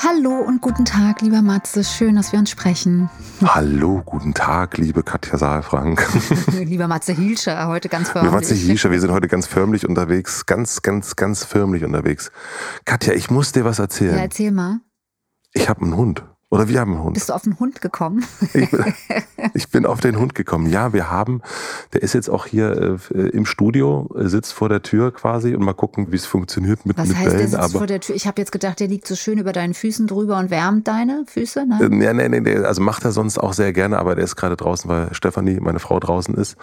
Hallo und guten Tag, lieber Matze. Schön, dass wir uns sprechen. Hallo, guten Tag, liebe Katja Saalfrank. lieber Matze Hilscher, heute ganz förmlich. Lieber Matze Hilscher, wir sind heute ganz förmlich unterwegs. Ganz, ganz, ganz förmlich unterwegs. Katja, ich muss dir was erzählen. Ja, erzähl mal. Ich habe einen Hund. Oder wir haben einen Hund. Bist du auf den Hund gekommen? Ich bin, ich bin auf den Hund gekommen. Ja, wir haben, der ist jetzt auch hier äh, im Studio, sitzt vor der Tür quasi und mal gucken, wie es funktioniert mit, Was mit heißt, Bällen. Der sitzt Aber, vor der Tür? Ich habe jetzt gedacht, der liegt so schön über deinen Füßen drüber und wärmt deine Füße. Ne? Äh, nee, nee, nee, also macht er sonst auch sehr gerne, aber der ist gerade draußen, weil Stefanie, meine Frau, draußen ist.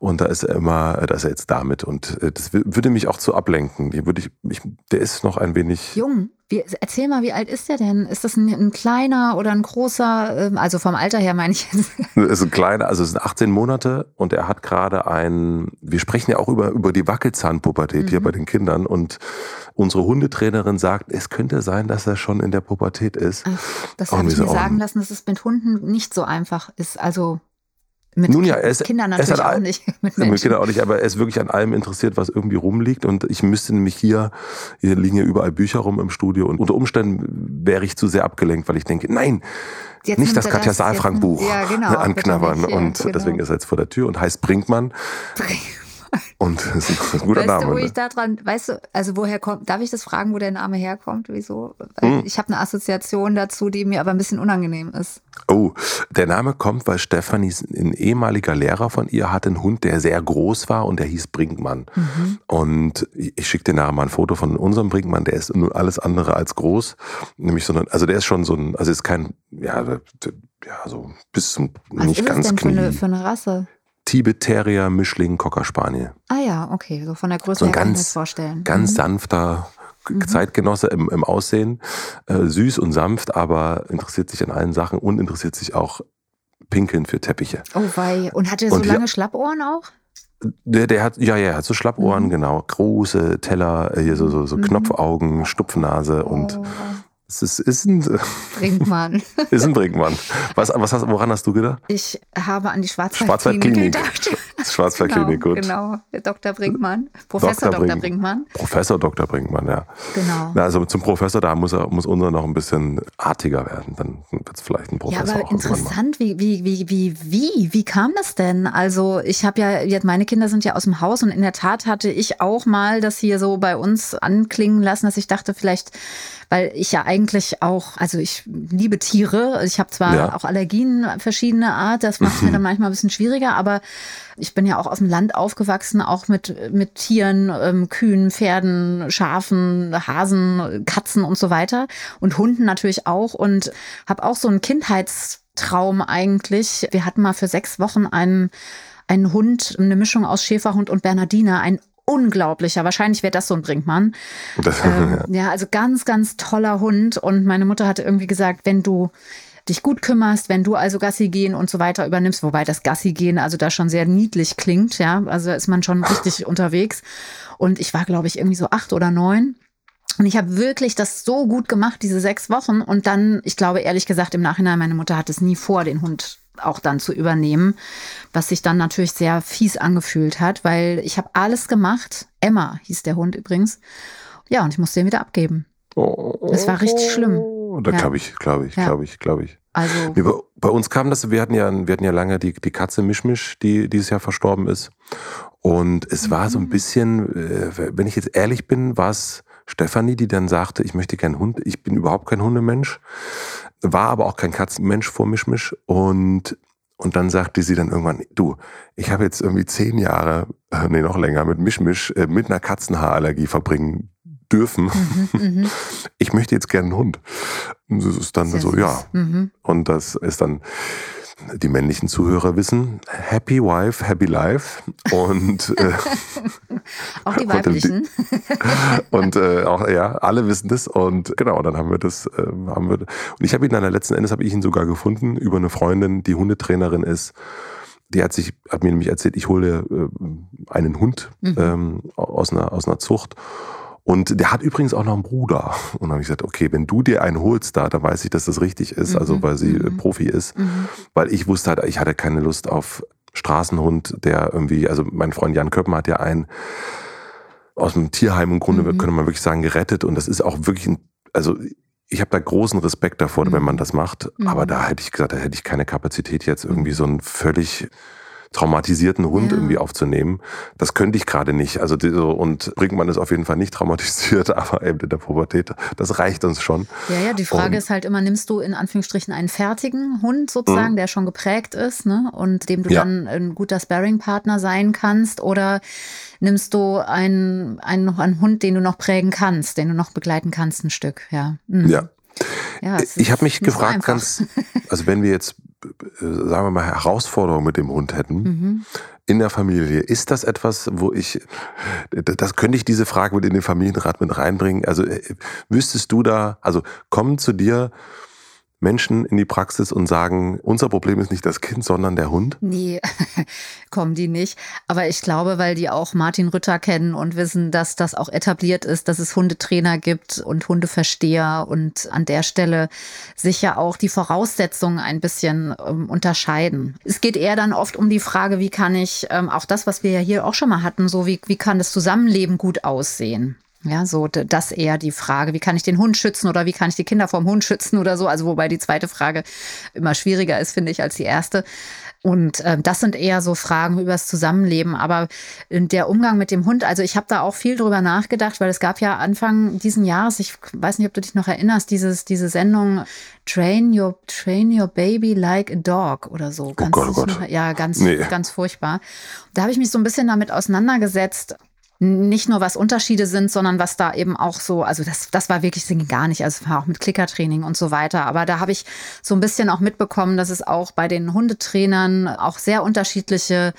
Und da ist er immer, da ist er jetzt damit. Und äh, das würde mich auch zu ablenken. Die würde ich, ich, der ist noch ein wenig. Jung. Wie, erzähl mal, wie alt ist der denn? Ist das ein, ein, kleiner oder ein großer? Ähm, also vom Alter her meine ich jetzt. ist ein kleiner, also es sind 18 Monate und er hat gerade ein, wir sprechen ja auch über, über die Wackelzahnpubertät mhm. hier bei den Kindern und unsere Hundetrainerin sagt, es könnte sein, dass er schon in der Pubertät ist. Ach, das habe ich mir sagen lassen, dass es mit Hunden nicht so einfach ist. Also mit Nun ja, er ist, Kindern natürlich er auch nicht. Mit, mit Kindern auch nicht, aber er ist wirklich an allem interessiert, was irgendwie rumliegt. Und ich müsste nämlich hier, hier liegen ja überall Bücher rum im Studio. Und unter Umständen wäre ich zu sehr abgelenkt, weil ich denke, nein, Jetzt nicht das Katja Saalfrank Buch ja, genau, anknabbern. Nicht, ja, und genau. deswegen ist er jetzt vor der Tür und heißt Brinkmann. Brinkmann. Und das ist ein guter weißt Name. Du, wo ne? ich da dran, weißt du, also woher kommt, darf ich das fragen, wo der Name herkommt? Wieso? Hm. Ich habe eine Assoziation dazu, die mir aber ein bisschen unangenehm ist. Oh, der Name kommt, weil Stefanie, ein ehemaliger Lehrer von ihr, hatte einen Hund, der sehr groß war und der hieß Brinkmann. Mhm. Und ich schicke dir nachher mal ein Foto von unserem Brinkmann, der ist nur alles andere als groß. Nämlich so ein, also der ist schon so ein, also ist kein, ja, ja, so bis zum Was nicht ist ganz es denn Knie. Für eine, für eine Rasse? Tibet Terrier Mischling Cocker Spaniel. Ah ja, okay, so von der Größe so her ganz, kann ich mir das vorstellen. Ganz mhm. sanfter mhm. Zeitgenosse im, im Aussehen, äh, süß und sanft, aber interessiert sich an allen Sachen und interessiert sich auch pinkeln für Teppiche. Oh wei, und hat er so und lange ja, Schlappohren auch? Der, der hat, ja, ja, hat so Schlappohren, mhm. genau. Große Teller, hier so, so, so mhm. Knopfaugen, Stupfnase oh. Es ist, ist ein Brinkmann. ist ein Brinkmann. Was, was hast, woran hast du gedacht? Ich habe an die Schwarzwaldklinik gedacht. Schwarzwaldklinik, genau, gut. Genau, Dr. Brinkmann. Professor Dr. Dr. Brinkmann. Professor Dr. Brinkmann, ja. Genau. Na, also zum Professor, da muss, er, muss unser noch ein bisschen artiger werden. Dann wird es vielleicht ein Professor. Ja, aber interessant, wie, wie, wie, wie, wie, wie kam das denn? Also ich habe ja, jetzt meine Kinder sind ja aus dem Haus und in der Tat hatte ich auch mal das hier so bei uns anklingen lassen, dass ich dachte, vielleicht weil ich ja eigentlich auch, also ich liebe Tiere. Ich habe zwar ja. auch Allergien verschiedener Art, das macht mir dann manchmal ein bisschen schwieriger, aber ich bin ja auch aus dem Land aufgewachsen, auch mit, mit Tieren, ähm, Kühen, Pferden, Schafen, Hasen, Katzen und so weiter und Hunden natürlich auch und habe auch so einen Kindheitstraum eigentlich. Wir hatten mal für sechs Wochen einen einen Hund, eine Mischung aus Schäferhund und Bernardiner, ein unglaublicher. Wahrscheinlich wäre das so ein Brinkmann. Das, ähm, ja. ja, also ganz, ganz toller Hund. Und meine Mutter hatte irgendwie gesagt, wenn du dich gut kümmerst, wenn du also Gassi gehen und so weiter übernimmst, wobei das Gassi gehen also da schon sehr niedlich klingt, ja, also ist man schon richtig unterwegs. Und ich war, glaube ich, irgendwie so acht oder neun. Und ich habe wirklich das so gut gemacht, diese sechs Wochen. Und dann, ich glaube ehrlich gesagt, im Nachhinein, meine Mutter hat es nie vor, den Hund auch dann zu übernehmen, was sich dann natürlich sehr fies angefühlt hat, weil ich habe alles gemacht. Emma hieß der Hund übrigens. Ja, und ich musste ihn wieder abgeben. Es war richtig schlimm. Da ja. glaube ich, glaube ich, ja. glaube ich, glaube ich. Also nee, bei, bei, uns kam das, wir hatten ja, wir hatten ja lange die, die Katze Mischmisch, die dieses Jahr verstorben ist. Und es war so ein mhm. bisschen, äh, wenn ich jetzt ehrlich bin, war es Stefanie, die dann sagte, ich möchte keinen Hund, ich bin überhaupt kein Hundemensch war aber auch kein Katzenmensch vor Mischmisch und Und dann sagte sie dann irgendwann, du, ich habe jetzt irgendwie zehn Jahre, äh, nee, noch länger, mit Mischmisch, äh, mit einer Katzenhaarallergie verbringen dürfen. Mhm, mhm. ich möchte jetzt gerne einen Hund. Und das ist dann Sehr so, süß. ja. Mhm. Und das ist dann die männlichen Zuhörer wissen, Happy Wife, Happy Life. Und äh, auch die weiblichen. Und, äh, auch, ja, alle wissen das. Und genau, dann haben wir das, äh, haben wir. Und ich habe ihn dann letzten Endes habe ich ihn sogar gefunden über eine Freundin, die Hundetrainerin ist. Die hat sich, hat mir nämlich erzählt, ich hole äh, einen Hund mhm. ähm, aus einer, aus einer Zucht. Und der hat übrigens auch noch einen Bruder. Und dann habe ich gesagt, okay, wenn du dir einen holst da, dann weiß ich, dass das richtig ist, also mhm. weil sie mhm. Profi ist. Mhm. Weil ich wusste halt, ich hatte keine Lust auf Straßenhund, der irgendwie, also mein Freund Jan Köppen hat ja einen aus dem Tierheim im Grunde, mhm. könnte man wirklich sagen, gerettet. Und das ist auch wirklich ein, also ich habe da großen Respekt davor, wenn man mhm. das macht. Aber mhm. da hätte ich gesagt, da hätte ich keine Kapazität jetzt irgendwie so ein völlig traumatisierten Hund ja. irgendwie aufzunehmen. Das könnte ich gerade nicht. Also und Brinkmann ist auf jeden Fall nicht traumatisiert, aber eben in der Pubertät, das reicht uns schon. Ja, ja, die Frage und, ist halt immer, nimmst du in Anführungsstrichen einen fertigen Hund sozusagen, mhm. der schon geprägt ist, ne? Und dem du ja. dann ein guter Sparring-Partner sein kannst oder nimmst du einen, einen, einen Hund, den du noch prägen kannst, den du noch begleiten kannst ein Stück, ja. Mhm. Ja. Ja, ich habe mich gefragt, ganz, also wenn wir jetzt sagen wir mal, Herausforderung mit dem Hund hätten mhm. in der Familie, ist das etwas, wo ich, das könnte ich diese Frage mit in den Familienrat mit reinbringen. Also äh, wüsstest du da, also kommen zu dir Menschen in die Praxis und sagen, unser Problem ist nicht das Kind, sondern der Hund? Nee, kommen die nicht. Aber ich glaube, weil die auch Martin Rütter kennen und wissen, dass das auch etabliert ist, dass es Hundetrainer gibt und Hundeversteher und an der Stelle sicher auch die Voraussetzungen ein bisschen ähm, unterscheiden. Es geht eher dann oft um die Frage, wie kann ich ähm, auch das, was wir ja hier auch schon mal hatten, so wie, wie kann das Zusammenleben gut aussehen? Ja, so das eher die Frage, wie kann ich den Hund schützen oder wie kann ich die Kinder vom Hund schützen oder so. Also wobei die zweite Frage immer schwieriger ist, finde ich, als die erste. Und äh, das sind eher so Fragen über das Zusammenleben. Aber der Umgang mit dem Hund, also ich habe da auch viel drüber nachgedacht, weil es gab ja Anfang diesen Jahres, ich weiß nicht, ob du dich noch erinnerst, dieses, diese Sendung Train Your, Train Your Baby Like a Dog oder so. Ganz, oh Gott, oh Gott. Ja, ganz, nee. ganz furchtbar. Da habe ich mich so ein bisschen damit auseinandergesetzt, nicht nur was Unterschiede sind, sondern was da eben auch so, also das, das war wirklich gar nicht, also war auch mit Klickertraining und so weiter. Aber da habe ich so ein bisschen auch mitbekommen, dass es auch bei den Hundetrainern auch sehr unterschiedliche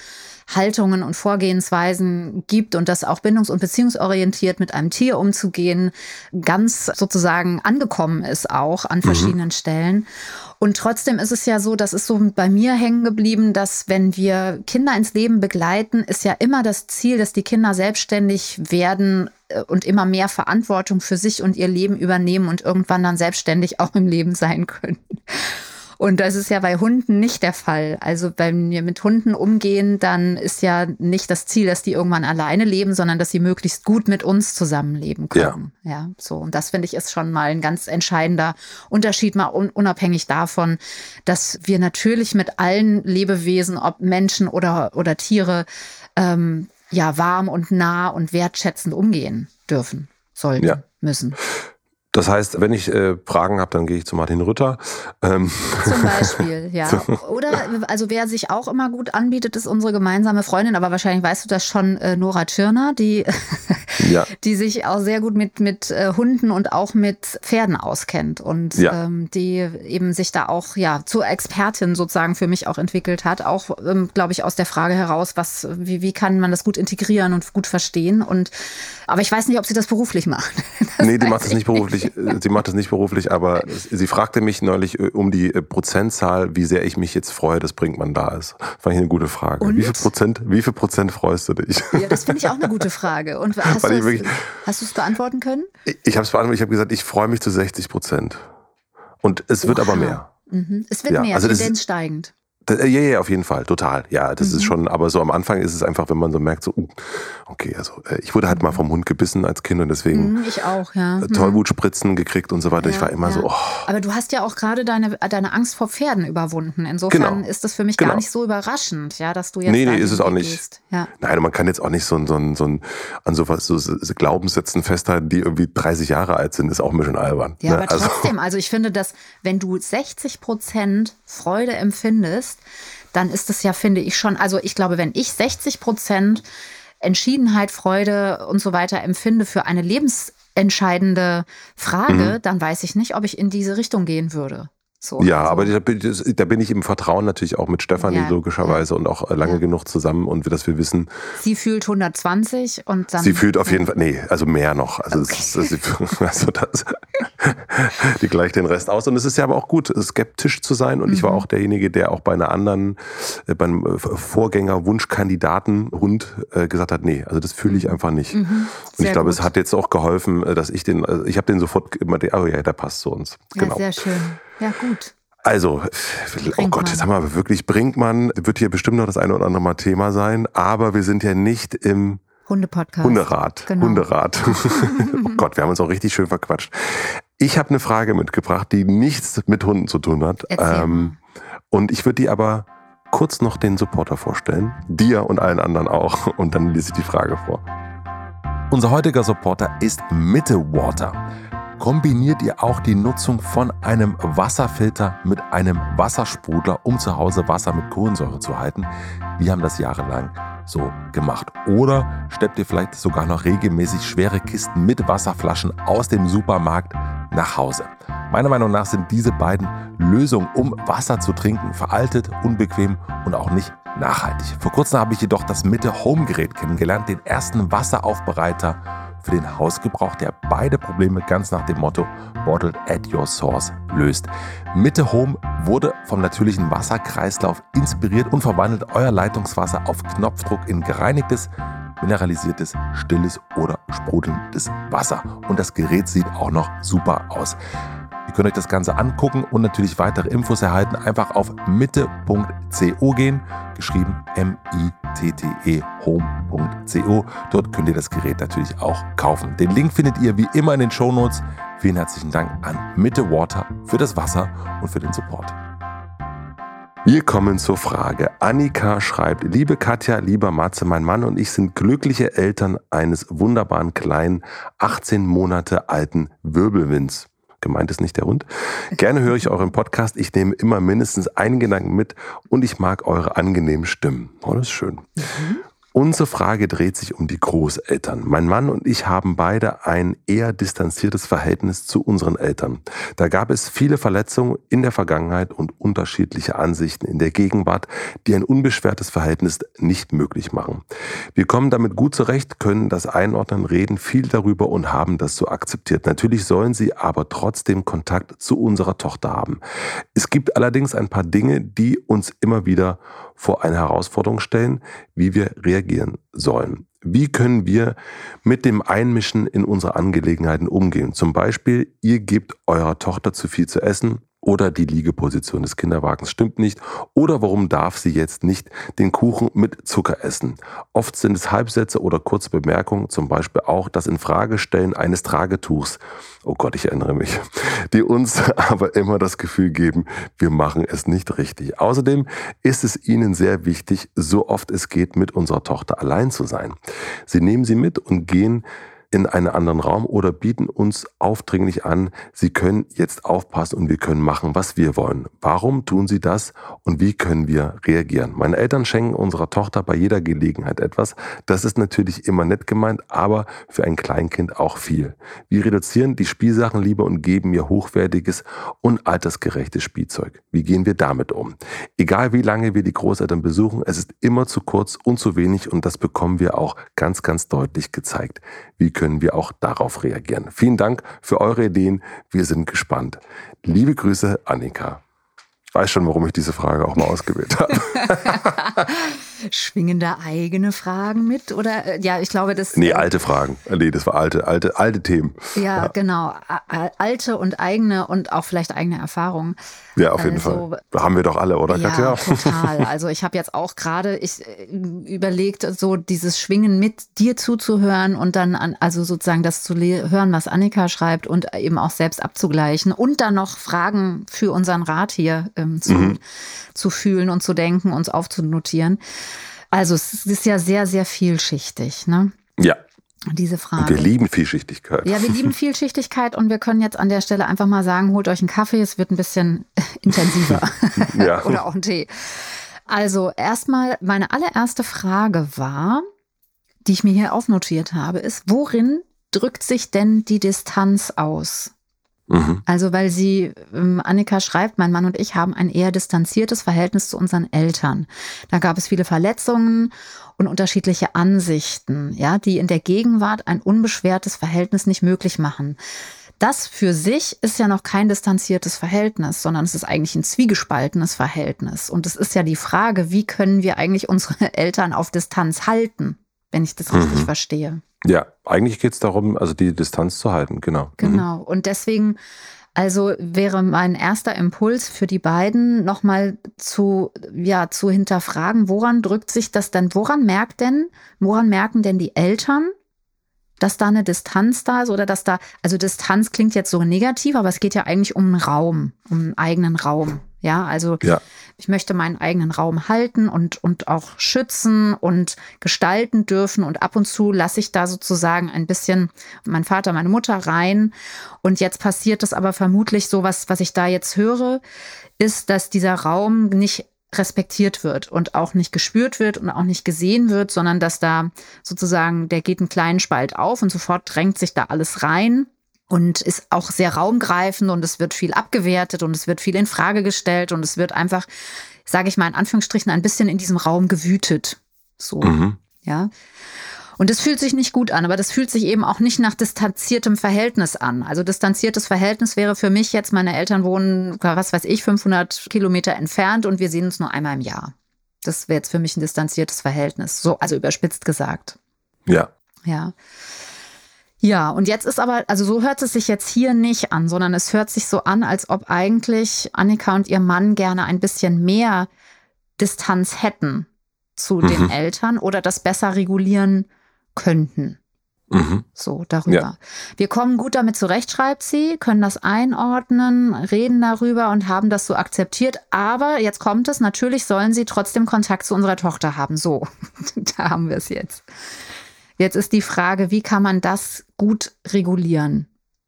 Haltungen und Vorgehensweisen gibt und das auch bindungs- und beziehungsorientiert mit einem Tier umzugehen, ganz sozusagen angekommen ist auch an mhm. verschiedenen mhm. Stellen. Und trotzdem ist es ja so, das ist so bei mir hängen geblieben, dass wenn wir Kinder ins Leben begleiten, ist ja immer das Ziel, dass die Kinder selbstständig werden äh, und immer mehr Verantwortung für sich und ihr Leben übernehmen und irgendwann dann selbstständig auch im Leben sein können. Und das ist ja bei Hunden nicht der Fall. Also wenn wir mit Hunden umgehen, dann ist ja nicht das Ziel, dass die irgendwann alleine leben, sondern dass sie möglichst gut mit uns zusammenleben können. Ja, ja so. Und das finde ich ist schon mal ein ganz entscheidender Unterschied, mal unabhängig davon, dass wir natürlich mit allen Lebewesen, ob Menschen oder, oder Tiere, ähm, ja, warm und nah und wertschätzend umgehen dürfen, sollten, ja. müssen. Das heißt, wenn ich äh, Fragen habe, dann gehe ich zu Martin Rütter. Ähm. Zum Beispiel, ja. Oder also wer sich auch immer gut anbietet, ist unsere gemeinsame Freundin, aber wahrscheinlich weißt du das schon, äh, Nora Tschirner, die, ja. die sich auch sehr gut mit, mit äh, Hunden und auch mit Pferden auskennt und ja. ähm, die eben sich da auch ja zur Expertin sozusagen für mich auch entwickelt hat. Auch, ähm, glaube ich, aus der Frage heraus, was, wie, wie kann man das gut integrieren und gut verstehen. Und aber ich weiß nicht, ob sie das beruflich macht. Das nee, die macht das nicht beruflich. Sie macht das nicht beruflich, aber sie fragte mich neulich äh, um die äh, Prozentzahl, wie sehr ich mich jetzt freue, dass Brinkmann da ist. Fand ich eine gute Frage. Und? Wie viel Prozent, wie viel Prozent freust du dich? Ja, das finde ich auch eine gute Frage. Und hast du es beantworten können? Ich, ich habe es beantwortet. Ich habe gesagt, ich freue mich zu 60 Prozent. Und es wird Oha. aber mehr. Mhm. Es wird ja, mehr, also Tendenz steigend. Äh, ja, ja, auf jeden Fall, total. Ja, das mhm. ist schon, aber so am Anfang ist es einfach, wenn man so merkt, so, uh, okay, also äh, ich wurde halt mal vom Hund gebissen als Kind und deswegen mhm, ich auch, ja. Äh, mhm. Tollwutspritzen gekriegt und so weiter. Ja, ich war immer ja. so, oh. Aber du hast ja auch gerade deine, deine Angst vor Pferden überwunden. Insofern genau. ist das für mich genau. gar nicht so überraschend, ja, dass du jetzt. Nee, nee, ist es auch nicht. Ja. Nein, man kann jetzt auch nicht so, so, so, an sowas, so, so Glaubenssätzen festhalten, die irgendwie 30 Jahre alt sind, ist auch ein bisschen albern. Ja, ne? aber also. trotzdem, also ich finde, dass wenn du 60 Prozent Freude empfindest, dann ist es ja, finde ich schon, also ich glaube, wenn ich 60 Prozent Entschiedenheit, Freude und so weiter empfinde für eine lebensentscheidende Frage, mhm. dann weiß ich nicht, ob ich in diese Richtung gehen würde. So, ja, also. aber da bin, da bin, ich im Vertrauen natürlich auch mit Stefanie ja, logischerweise und auch lange ja. genug zusammen und dass wir wissen. Sie fühlt 120 und dann. Sie fühlt auf jeden Fall, nee, also mehr noch. Also, okay. es, ist, also das, die gleicht den Rest aus. Und es ist ja aber auch gut, skeptisch zu sein. Und mhm. ich war mhm. auch derjenige, der auch bei einer anderen, äh, beim äh, Vorgänger Wunschkandidaten Hund äh, gesagt hat, nee, also das fühle ich mhm. einfach nicht. Mhm. Und ich glaube, es hat jetzt auch geholfen, dass ich den, also ich habe den sofort immer, oh ja, der passt zu uns. Ja, genau. sehr schön. Ja, gut. Also, oh Gott, jetzt haben wir wirklich Brinkmann, wird hier bestimmt noch das eine oder andere Mal Thema sein, aber wir sind ja nicht im Hundepodcast. Hunderat. Genau. Hunderat. oh Gott, wir haben uns auch richtig schön verquatscht. Ich habe eine Frage mitgebracht, die nichts mit Hunden zu tun hat. Ähm, und ich würde die aber kurz noch den Supporter vorstellen. Dir und allen anderen auch. Und dann lese ich die Frage vor. Unser heutiger Supporter ist Mitte Water kombiniert ihr auch die Nutzung von einem Wasserfilter mit einem Wassersprudler, um zu Hause Wasser mit Kohlensäure zu halten. Wir haben das jahrelang so gemacht. Oder steppt ihr vielleicht sogar noch regelmäßig schwere Kisten mit Wasserflaschen aus dem Supermarkt nach Hause. Meiner Meinung nach sind diese beiden Lösungen, um Wasser zu trinken, veraltet, unbequem und auch nicht nachhaltig. Vor kurzem habe ich jedoch das Mitte Home Gerät kennengelernt, den ersten Wasseraufbereiter für den Hausgebrauch, der beide Probleme ganz nach dem Motto Bottled at Your Source löst. Mitte Home wurde vom natürlichen Wasserkreislauf inspiriert und verwandelt euer Leitungswasser auf Knopfdruck in gereinigtes, mineralisiertes, stilles oder sprudelndes Wasser. Und das Gerät sieht auch noch super aus. Ihr könnt euch das Ganze angucken und natürlich weitere Infos erhalten. Einfach auf mitte.co gehen, geschrieben M-I-T-T-E home.co. Dort könnt ihr das Gerät natürlich auch kaufen. Den Link findet ihr wie immer in den Show Notes. Vielen herzlichen Dank an Mitte Water für das Wasser und für den Support. Wir kommen zur Frage. Annika schreibt, liebe Katja, lieber Matze, mein Mann und ich sind glückliche Eltern eines wunderbaren kleinen, 18 Monate alten Wirbelwinds gemeint ist nicht der Hund. Gerne höre ich euren Podcast. Ich nehme immer mindestens einen Gedanken mit und ich mag eure angenehmen Stimmen. Oh, das ist schön. Mhm. Unsere Frage dreht sich um die Großeltern. Mein Mann und ich haben beide ein eher distanziertes Verhältnis zu unseren Eltern. Da gab es viele Verletzungen in der Vergangenheit und unterschiedliche Ansichten in der Gegenwart, die ein unbeschwertes Verhältnis nicht möglich machen. Wir kommen damit gut zurecht, können das einordnen, reden viel darüber und haben das so akzeptiert. Natürlich sollen sie aber trotzdem Kontakt zu unserer Tochter haben. Es gibt allerdings ein paar Dinge, die uns immer wieder vor eine Herausforderung stellen, wie wir reagieren sollen. Wie können wir mit dem Einmischen in unsere Angelegenheiten umgehen? Zum Beispiel, ihr gebt eurer Tochter zu viel zu essen oder die Liegeposition des Kinderwagens stimmt nicht oder warum darf sie jetzt nicht den Kuchen mit Zucker essen. Oft sind es Halbsätze oder kurze Bemerkungen, zum Beispiel auch das Infragestellen eines Tragetuchs. Oh Gott, ich erinnere mich, die uns aber immer das Gefühl geben, wir machen es nicht richtig. Außerdem ist es ihnen sehr wichtig, so oft es geht, mit unserer Tochter allein zu sein. Sie nehmen sie mit und gehen in einen anderen Raum oder bieten uns aufdringlich an, sie können jetzt aufpassen und wir können machen, was wir wollen. Warum tun sie das und wie können wir reagieren? Meine Eltern schenken unserer Tochter bei jeder Gelegenheit etwas. Das ist natürlich immer nett gemeint, aber für ein Kleinkind auch viel. Wir reduzieren die Spielsachen lieber und geben ihr hochwertiges und altersgerechtes Spielzeug. Wie gehen wir damit um? Egal wie lange wir die Großeltern besuchen, es ist immer zu kurz und zu wenig und das bekommen wir auch ganz, ganz deutlich gezeigt. Wie können wir auch darauf reagieren? Vielen Dank für eure Ideen. Wir sind gespannt. Liebe Grüße, Annika. Ich weiß schon, warum ich diese Frage auch mal ausgewählt habe. Schwingen da eigene Fragen mit? Oder äh, ja, ich glaube, das. Nee, alte Fragen. Nee, das war alte, alte, alte Themen. Ja, ja. genau. Alte und eigene und auch vielleicht eigene Erfahrungen. Ja, auf jeden also, Fall. Haben wir doch alle, oder ja, Katja? Total. Also ich habe jetzt auch gerade ich äh, überlegt, so dieses Schwingen mit dir zuzuhören und dann an, also sozusagen das zu hören, was Annika schreibt und eben auch selbst abzugleichen und dann noch Fragen für unseren Rat hier ähm, zu, mhm. zu fühlen und zu denken, uns aufzunotieren. Also es ist ja sehr, sehr vielschichtig, ne? Ja, diese Frage. Und wir lieben Vielschichtigkeit. Ja, wir lieben Vielschichtigkeit und wir können jetzt an der Stelle einfach mal sagen, holt euch einen Kaffee, es wird ein bisschen intensiver. ja. Oder auch einen Tee. Also erstmal, meine allererste Frage war, die ich mir hier aufnotiert habe, ist, worin drückt sich denn die Distanz aus? Mhm. Also, weil sie, ähm, Annika schreibt, mein Mann und ich haben ein eher distanziertes Verhältnis zu unseren Eltern. Da gab es viele Verletzungen und unterschiedliche Ansichten, ja, die in der Gegenwart ein unbeschwertes Verhältnis nicht möglich machen. Das für sich ist ja noch kein distanziertes Verhältnis, sondern es ist eigentlich ein zwiegespaltenes Verhältnis. Und es ist ja die Frage, wie können wir eigentlich unsere Eltern auf Distanz halten, wenn ich das richtig mhm. verstehe. Ja, eigentlich geht es darum, also die Distanz zu halten, genau. Mhm. Genau. Mhm. Und deswegen, also wäre mein erster Impuls für die beiden, nochmal zu, ja, zu hinterfragen, woran drückt sich das denn, woran merkt denn, woran merken denn die Eltern, dass da eine Distanz da ist oder dass da, also Distanz klingt jetzt so negativ, aber es geht ja eigentlich um einen Raum, um einen eigenen Raum. Ja, also ja. ich möchte meinen eigenen Raum halten und, und auch schützen und gestalten dürfen. Und ab und zu lasse ich da sozusagen ein bisschen mein Vater, meine Mutter rein. Und jetzt passiert es aber vermutlich so, was, was ich da jetzt höre, ist, dass dieser Raum nicht respektiert wird und auch nicht gespürt wird und auch nicht gesehen wird, sondern dass da sozusagen, der geht einen kleinen Spalt auf und sofort drängt sich da alles rein und ist auch sehr raumgreifend und es wird viel abgewertet und es wird viel in Frage gestellt und es wird einfach, sage ich mal in Anführungsstrichen, ein bisschen in diesem Raum gewütet. So, mhm. ja. Und das fühlt sich nicht gut an, aber das fühlt sich eben auch nicht nach distanziertem Verhältnis an. Also distanziertes Verhältnis wäre für mich jetzt, meine Eltern wohnen, was weiß ich, 500 Kilometer entfernt und wir sehen uns nur einmal im Jahr. Das wäre jetzt für mich ein distanziertes Verhältnis. So, also überspitzt gesagt. Ja. Ja. Ja, und jetzt ist aber, also so hört es sich jetzt hier nicht an, sondern es hört sich so an, als ob eigentlich Annika und ihr Mann gerne ein bisschen mehr Distanz hätten zu mhm. den Eltern oder das besser regulieren könnten. Mhm. So, darüber. Ja. Wir kommen gut damit zurecht, schreibt sie, können das einordnen, reden darüber und haben das so akzeptiert. Aber jetzt kommt es, natürlich sollen sie trotzdem Kontakt zu unserer Tochter haben. So, da haben wir es jetzt. Jetzt ist die Frage, wie kann man das gut regulieren?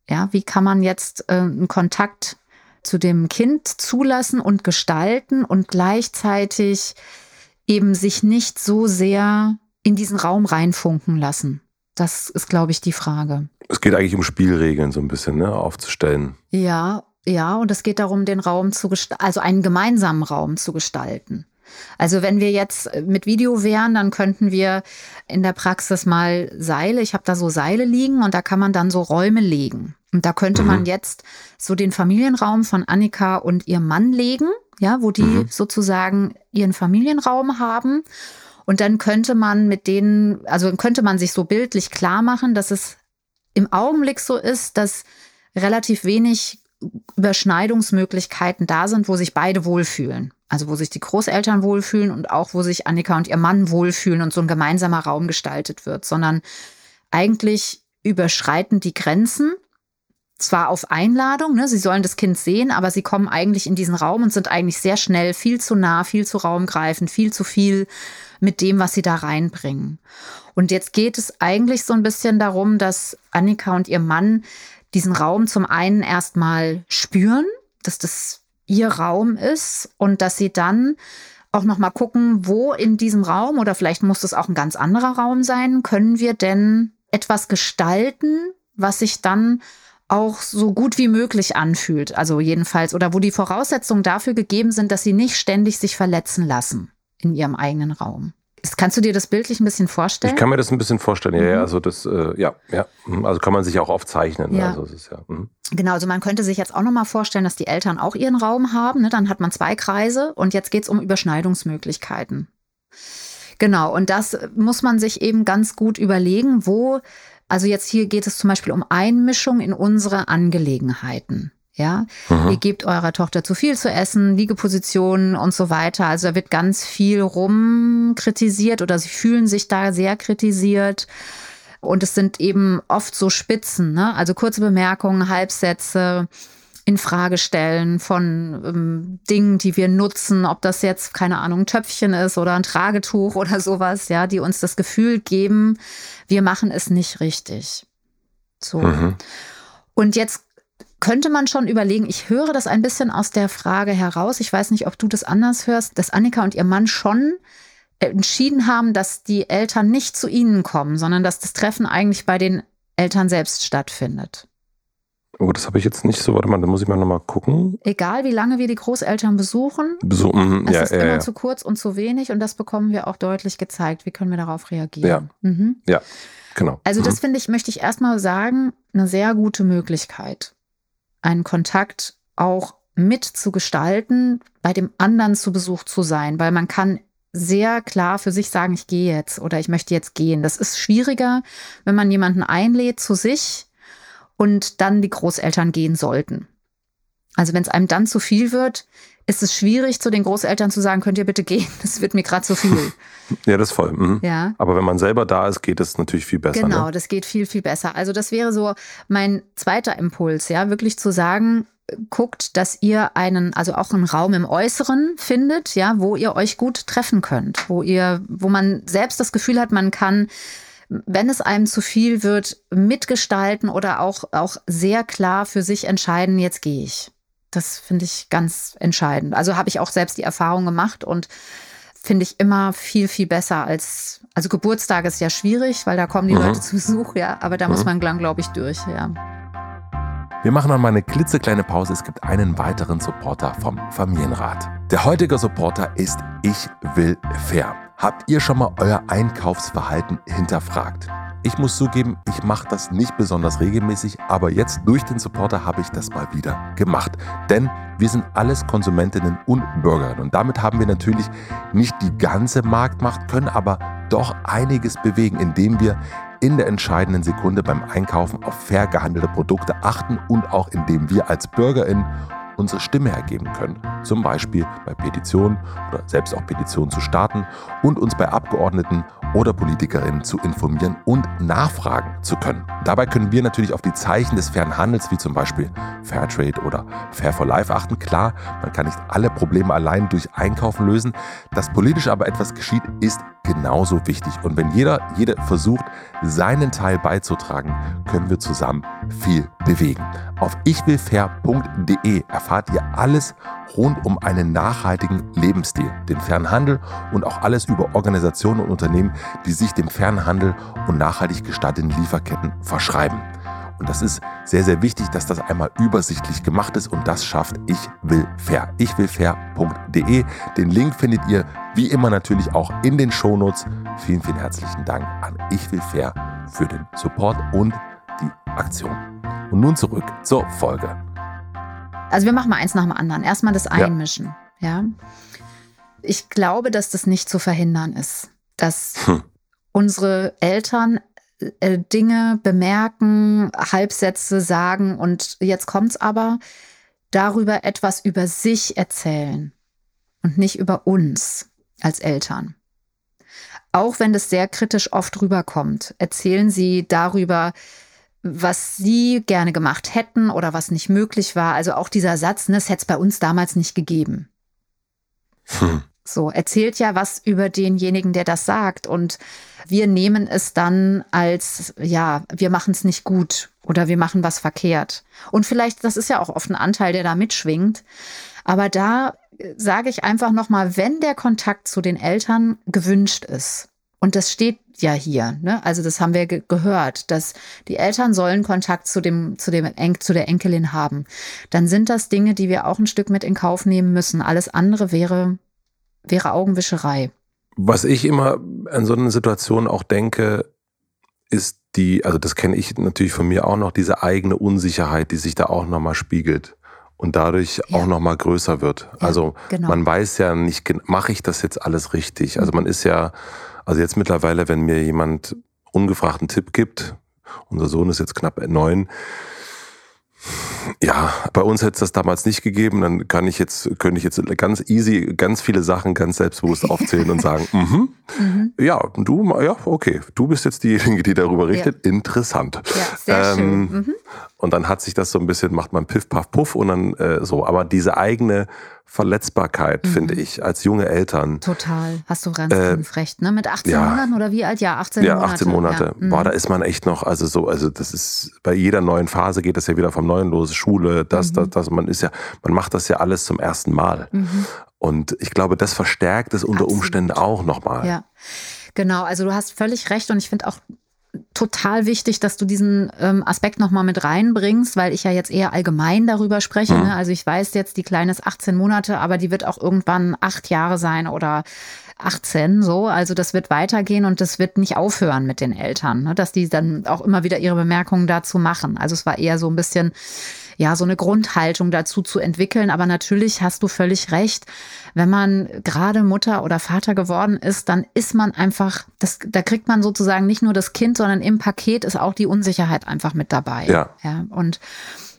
Ja, wie kann man jetzt äh, einen Kontakt zu dem Kind zulassen und gestalten und gleichzeitig eben sich nicht so sehr in diesen Raum reinfunken lassen? Das ist, glaube ich, die Frage. Es geht eigentlich um Spielregeln so ein bisschen, ne, aufzustellen. Ja, ja, und es geht darum, den Raum zu gestalten, also einen gemeinsamen Raum zu gestalten. Also wenn wir jetzt mit Video wären, dann könnten wir in der Praxis mal Seile, ich habe da so Seile liegen und da kann man dann so Räume legen. Und da könnte mhm. man jetzt so den Familienraum von Annika und ihrem Mann legen, ja, wo die mhm. sozusagen ihren Familienraum haben. Und dann könnte man mit denen, also könnte man sich so bildlich klar machen, dass es im Augenblick so ist, dass relativ wenig Überschneidungsmöglichkeiten da sind, wo sich beide wohlfühlen. Also wo sich die Großeltern wohlfühlen und auch wo sich Annika und ihr Mann wohlfühlen und so ein gemeinsamer Raum gestaltet wird, sondern eigentlich überschreiten die Grenzen zwar auf Einladung, ne, sie sollen das Kind sehen, aber sie kommen eigentlich in diesen Raum und sind eigentlich sehr schnell viel zu nah, viel zu raumgreifend, viel zu viel mit dem, was sie da reinbringen. Und jetzt geht es eigentlich so ein bisschen darum, dass Annika und ihr Mann diesen Raum zum einen erstmal spüren, dass das ihr Raum ist und dass sie dann auch noch mal gucken, wo in diesem Raum oder vielleicht muss es auch ein ganz anderer Raum sein, können wir denn etwas gestalten, was sich dann auch so gut wie möglich anfühlt. Also jedenfalls, oder wo die Voraussetzungen dafür gegeben sind, dass sie nicht ständig sich verletzen lassen in ihrem eigenen Raum. Kannst du dir das bildlich ein bisschen vorstellen? Ich kann mir das ein bisschen vorstellen, ja, ja. Mhm. Also das, äh, ja, ja. Mhm. Also kann man sich auch aufzeichnen. Ja. Also ist ja, mhm. Genau, also man könnte sich jetzt auch nochmal vorstellen, dass die Eltern auch ihren Raum haben. Ne? Dann hat man zwei Kreise und jetzt geht es um Überschneidungsmöglichkeiten. Genau, und das muss man sich eben ganz gut überlegen, wo, also jetzt hier geht es zum Beispiel um Einmischung in unsere Angelegenheiten. Ja, mhm. ihr gebt eurer Tochter zu viel zu essen, Liegepositionen und so weiter. Also da wird ganz viel rum kritisiert oder sie fühlen sich da sehr kritisiert. Und es sind eben oft so Spitzen, ne? also kurze Bemerkungen, Halbsätze, in Frage stellen von ähm, Dingen, die wir nutzen, ob das jetzt keine Ahnung ein Töpfchen ist oder ein Tragetuch oder sowas, ja, die uns das Gefühl geben, wir machen es nicht richtig. So. Mhm. Und jetzt könnte man schon überlegen, ich höre das ein bisschen aus der Frage heraus, ich weiß nicht, ob du das anders hörst, dass Annika und ihr Mann schon entschieden haben, dass die Eltern nicht zu ihnen kommen, sondern dass das Treffen eigentlich bei den Eltern selbst stattfindet. Oh, das habe ich jetzt nicht so. Warte mal, da muss ich mal nochmal gucken. Egal, wie lange wir die Großeltern besuchen, besuchen es ja, ist ja, immer ja. zu kurz und zu wenig und das bekommen wir auch deutlich gezeigt. Wie können wir darauf reagieren? Ja. Mhm. ja, genau. Also das Mhm. finde ich, möchte ich erstmal sagen, eine sehr gute Möglichkeit, einen Kontakt auch mitzugestalten, bei dem anderen zu Besuch zu sein, weil man kann sehr klar für sich sagen, ich gehe jetzt oder ich möchte jetzt gehen. Das ist schwieriger, wenn man jemanden einlädt zu sich und dann die Großeltern gehen sollten. Also wenn es einem dann zu viel wird, ist es schwierig, zu den Großeltern zu sagen, könnt ihr bitte gehen? Das wird mir gerade zu viel. Ja, das ist voll. Mhm. Ja. Aber wenn man selber da ist, geht es natürlich viel besser. Genau, Ne? das geht viel, viel besser. Also das wäre so mein zweiter Impuls, ja, wirklich zu sagen, guckt, dass ihr einen, also auch einen Raum im Äußeren findet, ja, wo ihr euch gut treffen könnt, wo ihr, wo man selbst das Gefühl hat, man kann, wenn es einem zu viel wird, mitgestalten oder auch, auch sehr klar für sich entscheiden, jetzt gehe ich. Das finde ich ganz entscheidend. Also habe ich auch selbst die Erfahrung gemacht und finde ich immer viel, viel besser als, also Geburtstag ist ja schwierig, weil da kommen die Mhm. Leute zu Besuch, ja, aber da muss Mhm. man, glaube ich, durch, ja. Wir machen noch mal eine klitzekleine Pause. Es gibt einen weiteren Supporter vom Familienrat. Der heutige Supporter ist Ich will fair. Habt ihr schon mal euer Einkaufsverhalten hinterfragt? Ich muss zugeben, ich mache das nicht besonders regelmäßig, aber jetzt durch den Supporter habe ich das mal wieder gemacht. Denn wir sind alles Konsumentinnen und Bürgerinnen und damit haben wir natürlich nicht die ganze Marktmacht, können aber doch einiges bewegen, indem wir in der entscheidenden Sekunde beim Einkaufen auf fair gehandelte Produkte achten und auch indem wir als BürgerInnen unsere Stimme ergeben können. Zum Beispiel bei Petitionen oder selbst auch Petitionen zu starten und uns bei Abgeordneten oder PolitikerInnen zu informieren und nachfragen zu können. Dabei können wir natürlich auf die Zeichen des fairen Handels, wie zum Beispiel Fairtrade oder Fair for Life achten. Klar, man kann nicht alle Probleme allein durch Einkaufen lösen. Dass politisch aber etwas geschieht, ist genauso wichtig. Und wenn jeder, jede versucht, seinen Teil beizutragen, können wir zusammen viel bewegen. Auf ichwillfair.de erfahrt ihr alles rund um einen nachhaltigen Lebensstil, den fairen Handel und auch alles über Organisationen und Unternehmen, die sich dem fairen Handel und nachhaltig gestalteten Lieferketten verschreiben. Und das ist sehr, sehr wichtig, dass das einmal übersichtlich gemacht ist und das schafft Ich will fair. ichwillfair.de. Den Link findet ihr wie immer natürlich auch in den Shownotes. Vielen, vielen herzlichen Dank an Ich will fair für den Support und die Aktion. Und nun zurück zur Folge. Also wir machen mal eins nach dem anderen. Erstmal das Einmischen, ja. Ich glaube, dass das nicht zu verhindern ist, dass Hm. unsere Eltern äh, Dinge bemerken, Halbsätze sagen und jetzt kommt's aber, darüber etwas über sich erzählen und nicht über uns als Eltern. Auch wenn das sehr kritisch oft rüberkommt, erzählen sie darüber, was sie gerne gemacht hätten oder was nicht möglich war. Also auch dieser Satz, ne, es hätte es bei uns damals nicht gegeben. Hm. So, erzählt ja was über denjenigen, der das sagt. Und wir nehmen es dann als, ja, wir machen es nicht gut oder wir machen was verkehrt. Und vielleicht, das ist ja auch oft ein Anteil, der da mitschwingt. Aber da äh, sage ich einfach nochmal, wenn der Kontakt zu den Eltern gewünscht ist, und das steht ja hier, ne? also das haben wir ge gehört, dass die Eltern sollen Kontakt zu, dem, zu, dem en zu der Enkelin haben, dann sind das Dinge, die wir auch ein Stück mit in Kauf nehmen müssen. Alles andere wäre wäre Augenwischerei. Was ich immer an so einer Situation auch denke, ist die, also das kenne ich natürlich von mir auch noch, diese eigene Unsicherheit, die sich da auch nochmal spiegelt und dadurch Ja. auch nochmal größer wird. Ja, also genau. man weiß ja nicht, mache ich das jetzt alles richtig? Also man ist ja, also jetzt mittlerweile, wenn mir jemand ungefragt einen Tipp gibt, unser Sohn ist jetzt knapp neun, ja, bei uns hätte es das damals nicht gegeben. Dann kann ich jetzt, könnte ich jetzt ganz easy, ganz viele Sachen ganz selbstbewusst aufzählen und sagen, mhm, Mhm. ja, du, ja, okay, du bist jetzt diejenige, die darüber richtet. Interessant. Ja, sehr Ähm, schön. Mhm. Und dann hat sich das so ein bisschen, macht man Piff, Paff, Puff und dann äh, so. Aber diese eigene Verletzbarkeit, mhm. finde ich, als junge Eltern. Total, hast du ganz, äh, recht, ne? Mit 18 ja, Monaten oder wie alt? Ja, 18 ja, Monate. Ja, 18 Monate. Ja. Mhm. Boah, da ist man echt noch, also so, also das ist, bei jeder neuen Phase geht das ja wieder vom Neuen los, Schule, das, mhm. das, das, man ist ja, man macht das ja alles zum ersten Mal. Mhm. Und ich glaube, das verstärkt es unter Absolut. Umständen auch nochmal. Ja. Genau, also du hast völlig recht und ich finde auch total wichtig, dass du diesen ähm, Aspekt nochmal mit reinbringst, weil ich ja jetzt eher allgemein darüber spreche. Mhm. Ne? Also ich weiß jetzt, die Kleine ist 18 Monate, aber die wird auch irgendwann acht Jahre sein oder 18 so. Also das wird weitergehen und das wird nicht aufhören mit den Eltern, ne? dass die dann auch immer wieder ihre Bemerkungen dazu machen. Also es war eher so ein bisschen ja, so eine Grundhaltung dazu zu entwickeln. Aber natürlich hast du völlig recht. Wenn man gerade Mutter oder Vater geworden ist, dann ist man einfach, das, da kriegt man sozusagen nicht nur das Kind, sondern im Paket ist auch die Unsicherheit einfach mit dabei. Ja. ja und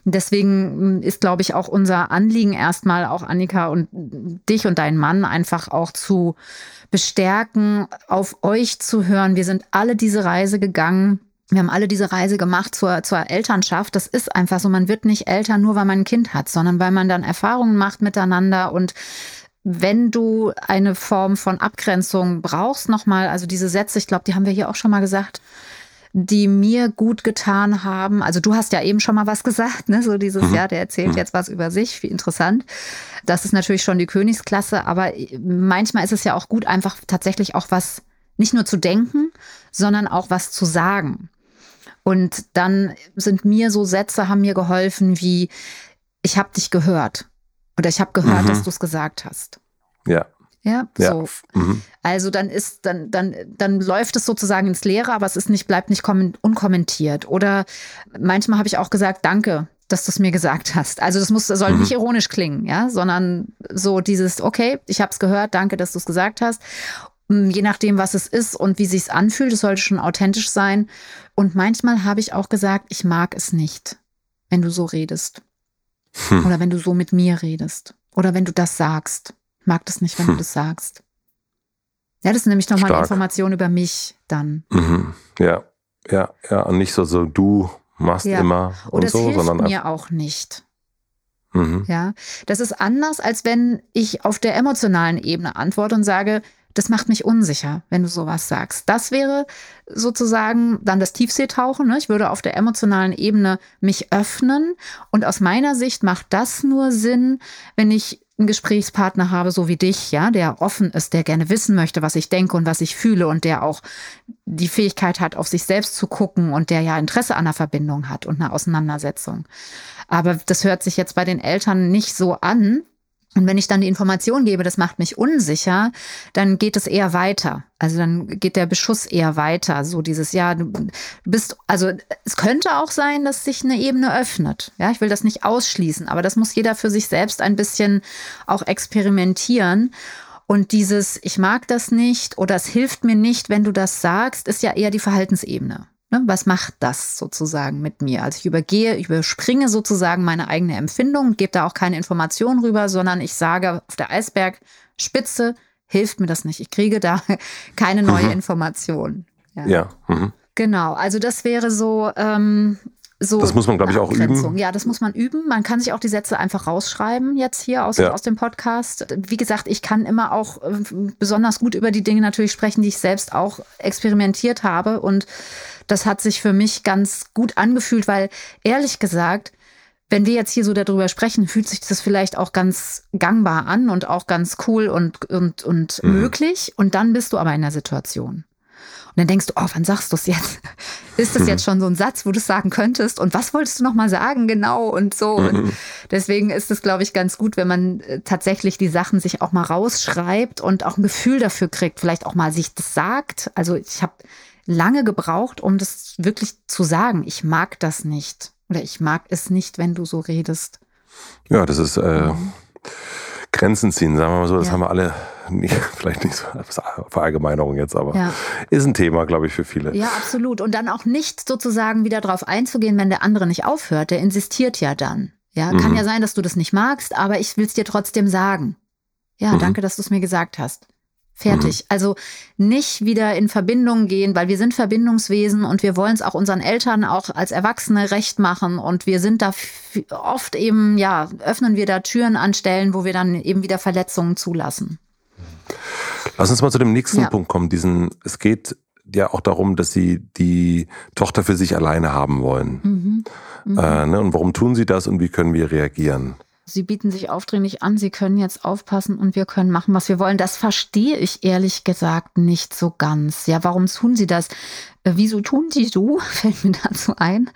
Deswegen ist, glaube ich, auch unser Anliegen erstmal auch Annika und dich und deinen Mann einfach auch zu bestärken, auf euch zu hören. Wir sind alle diese Reise gegangen wir haben alle diese Reise gemacht zur, zur Elternschaft. Das ist einfach so, man wird nicht älter, nur weil man ein Kind hat, sondern weil man dann Erfahrungen macht miteinander und wenn du eine Form von Abgrenzung brauchst, nochmal, also diese Sätze, ich glaube, die haben wir hier auch schon mal gesagt, die mir gut getan haben. Also du hast ja eben schon mal was gesagt, ne? So dieses mhm. Jahr, der erzählt mhm. jetzt was über sich, wie interessant. Das ist natürlich schon die Königsklasse, aber manchmal ist es ja auch gut, einfach tatsächlich auch was nicht nur zu denken, sondern auch was zu sagen. Und dann sind mir so Sätze, haben mir geholfen wie, ich habe dich gehört. Oder ich habe gehört, mhm. dass du es gesagt hast. Ja. Ja, so. Mhm. Also dann ist, dann, dann, dann läuft es sozusagen ins Leere, aber es ist nicht, bleibt nicht unkommentiert. Oder manchmal habe ich auch gesagt, danke, dass du es mir gesagt hast. Also das muss, soll mhm. nicht ironisch klingen, ja, sondern so dieses, okay, ich habe es gehört, danke, dass du es gesagt hast. Hm, je nachdem, was es ist und wie sich anfühlt, es sollte schon authentisch sein. Und manchmal habe ich auch gesagt, ich mag es nicht, wenn du so redest. Hm. Oder wenn du so mit mir redest. Oder wenn du das sagst. Ich mag das nicht, wenn hm. du das sagst. Ja, das ist nämlich nochmal eine Information über mich dann. Mhm. Ja, ja, ja. Und nicht so, so du machst ja. immer und Oder so, hilft sondern mir auch nicht. Mhm. Ja, das ist anders, als wenn ich auf der emotionalen Ebene antworte und sage, das macht mich unsicher, wenn du sowas sagst. Das wäre sozusagen dann das Tiefseetauchen. Ne? Ich würde auf der emotionalen Ebene mich öffnen. Und aus meiner Sicht macht das nur Sinn, wenn ich einen Gesprächspartner habe, so wie dich, ja, der offen ist, der gerne wissen möchte, was ich denke und was ich fühle und der auch die Fähigkeit hat, auf sich selbst zu gucken und der ja Interesse an einer Verbindung hat und einer Auseinandersetzung. Aber das hört sich jetzt bei den Eltern nicht so an, und wenn ich dann die Information gebe, das macht mich unsicher, dann geht es eher weiter. Also dann geht der Beschuss eher weiter. So dieses, ja, du bist, also es könnte auch sein, dass sich eine Ebene öffnet. Ja, ich will das nicht ausschließen, aber das muss jeder für sich selbst ein bisschen auch experimentieren. Und dieses, ich mag das nicht oder es hilft mir nicht, wenn du das sagst, ist ja eher die Verhaltensebene. Ne, was macht das sozusagen mit mir? Also ich übergehe, ich überspringe sozusagen meine eigene Empfindung, gebe da auch keine Informationen rüber, sondern ich sage auf der Eisbergspitze hilft mir das nicht. Ich kriege da keine neue mhm. Information. Ja. ja. Mhm. Genau, also das wäre so ähm, so das muss man, glaube ich, auch üben. Ja, das muss man üben. Man kann sich auch die Sätze einfach rausschreiben jetzt hier aus, ja. aus dem Podcast. Wie gesagt, ich kann immer auch äh, besonders gut über die Dinge natürlich sprechen, die ich selbst auch experimentiert habe. Und das hat sich für mich ganz gut angefühlt, weil ehrlich gesagt, wenn wir jetzt hier so darüber sprechen, fühlt sich das vielleicht auch ganz gangbar an und auch ganz cool und, und, und mhm. möglich. Und dann bist du aber in der Situation. Und dann denkst du, oh, wann sagst du es jetzt? Ist das jetzt schon so ein Satz, wo du es sagen könntest? Und was wolltest du noch mal sagen? Genau und so. Und mhm. deswegen ist es, glaube ich, ganz gut, wenn man äh, tatsächlich die Sachen sich auch mal rausschreibt und auch ein Gefühl dafür kriegt, vielleicht auch mal sich das sagt. Also ich habe lange gebraucht, um das wirklich zu sagen. Ich mag das nicht. Oder ich mag es nicht, wenn du so redest. Ja, das ist äh, mhm. Grenzen ziehen, sagen wir mal so. Das ja. haben wir alle nicht, vielleicht nicht so Verallgemeinerung jetzt, aber ja. ist ein Thema, glaube ich, für viele. Ja, absolut. Und dann auch nicht sozusagen wieder drauf einzugehen, wenn der andere nicht aufhört. Der insistiert ja dann. Ja, kann mhm. ja sein, dass du das nicht magst, aber ich will es dir trotzdem sagen. Ja, mhm. danke, dass du es mir gesagt hast. Fertig. Mhm. Also nicht wieder in Verbindung gehen, weil wir sind Verbindungswesen und wir wollen es auch unseren Eltern auch als Erwachsene recht machen und wir sind da oft eben, ja, öffnen wir da Türen an Stellen, wo wir dann eben wieder Verletzungen zulassen. Lass uns mal zu dem nächsten ja. Punkt kommen. Diesen, es geht ja auch darum, dass sie die Tochter für sich alleine haben wollen. Mhm. Mhm. Äh, ne? Und warum tun sie das und wie können wir reagieren? Sie bieten sich aufdringlich an, Sie können jetzt aufpassen und wir können machen, was wir wollen. Das verstehe ich ehrlich gesagt nicht so ganz. Ja, warum tun Sie das? Äh, wieso tun Sie so? Fällt mir dazu ein.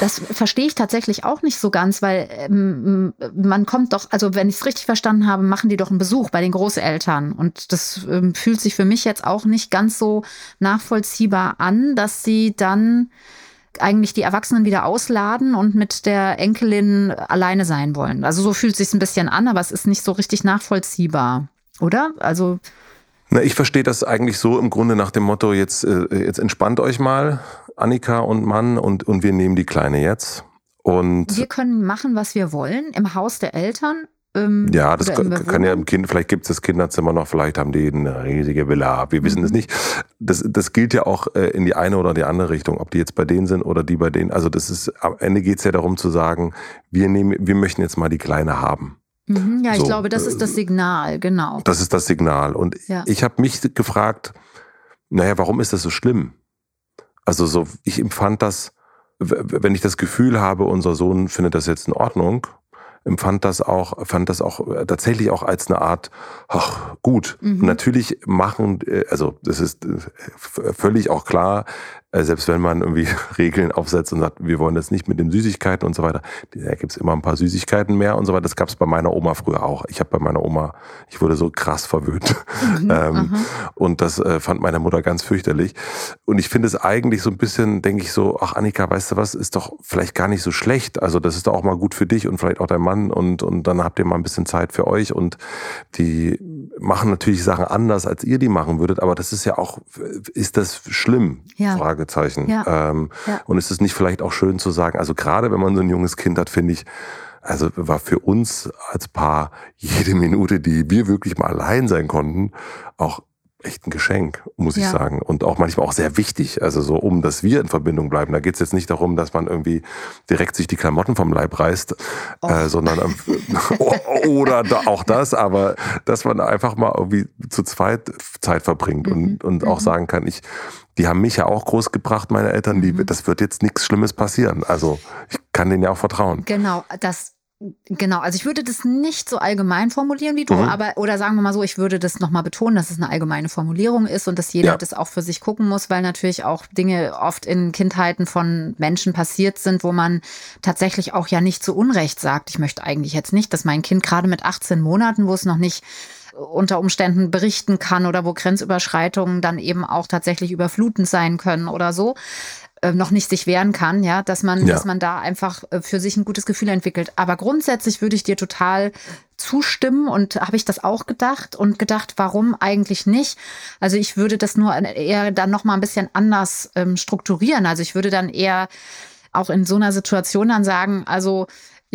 Das verstehe ich tatsächlich auch nicht so ganz, weil ähm, man kommt doch, also wenn ich es richtig verstanden habe, machen die doch einen Besuch bei den Großeltern. Und das ähm, fühlt sich für mich jetzt auch nicht ganz so nachvollziehbar an, dass sie dann eigentlich die Erwachsenen wieder ausladen und mit der Enkelin alleine sein wollen. Also so fühlt es sich ein bisschen an, aber es ist nicht so richtig nachvollziehbar, oder? Also na, ich verstehe das eigentlich so im Grunde nach dem Motto, jetzt, äh, jetzt entspannt euch mal, Annika und Mann, und, und wir nehmen die Kleine jetzt. Und wir können machen, was wir wollen im Haus der Eltern. Ähm, ja, das kann ja im Kind, vielleicht gibt es das Kinderzimmer noch, vielleicht haben die eine riesige Villa, wir wissen es mhm. nicht. Das, das gilt ja auch äh, in die eine oder die andere Richtung, ob die jetzt bei denen sind oder die bei denen. Also das ist, am Ende geht es ja darum zu sagen, wir nehmen, wir möchten jetzt mal die Kleine haben. Mhm, ja, ich so, glaube, das ist das äh, Signal, genau. Das ist das Signal. Und ja. ich habe mich gefragt, naja, warum ist das so schlimm? Also so, ich empfand das, wenn ich das Gefühl habe, unser Sohn findet das jetzt in Ordnung, empfand das auch, fand das auch äh, tatsächlich auch als eine Ach, gut. Mhm. Natürlich machen, äh, also das ist völlig auch klar, selbst wenn man irgendwie Regeln aufsetzt und sagt, wir wollen das nicht mit den Süßigkeiten und so weiter, da gibt's immer ein paar Süßigkeiten mehr und so weiter. Das gab's bei meiner Oma früher auch. Ich habe bei meiner Oma, ich wurde so krass verwöhnt. Mhm, ähm, und das äh, fand meine Mutter ganz fürchterlich. Und ich finde es eigentlich so ein bisschen, denke ich so, ach Annika, weißt du was, ist doch vielleicht gar nicht so schlecht. Also das ist doch auch mal gut für dich und vielleicht auch dein Mann und, und dann habt ihr mal ein bisschen Zeit für euch und die machen natürlich Sachen anders, als ihr die machen würdet, aber das ist ja auch, ist das schlimm? Ja. Fragezeichen. Ja. Ähm, ja. Und ist es nicht vielleicht auch schön zu sagen, also gerade wenn man so ein junges Kind hat, finde ich, also war für uns als Paar jede Minute, die wir wirklich mal allein sein konnten, auch echt ein Geschenk, muss ja. ich sagen. Und auch manchmal auch sehr wichtig. Also so, um dass wir in Verbindung bleiben. Da geht es jetzt nicht darum, dass man irgendwie direkt sich die Klamotten vom Leib reißt, oh. äh, sondern oder da, auch das, aber dass man einfach mal irgendwie zu zweit Zeit verbringt mhm. und, und mhm. auch sagen kann, ich, die haben mich ja auch groß gebracht, meine Eltern, die, mhm. das wird jetzt nichts Schlimmes passieren. Also ich kann denen ja auch vertrauen. Genau, das Genau, also ich würde das nicht so allgemein formulieren wie du, mhm. aber oder sagen wir mal so, ich würde das nochmal betonen, dass es eine allgemeine Formulierung ist und dass jeder ja. das auch für sich gucken muss, weil natürlich auch Dinge oft in Kindheiten von Menschen passiert sind, wo man tatsächlich auch ja nicht zu Unrecht sagt, ich möchte eigentlich jetzt nicht, dass mein Kind gerade mit 18 Monaten, wo es noch nicht unter Umständen berichten kann oder wo Grenzüberschreitungen dann eben auch tatsächlich überflutend sein können oder so, äh, noch nicht sich wehren kann, ja, dass man, ja. dass man da einfach äh, für sich ein gutes Gefühl entwickelt. Aber grundsätzlich würde ich dir total zustimmen und habe ich das auch gedacht und gedacht, warum eigentlich nicht? Also ich würde das nur eher dann noch mal ein bisschen anders ähm, strukturieren. Also ich würde dann eher auch in so einer Situation dann sagen, also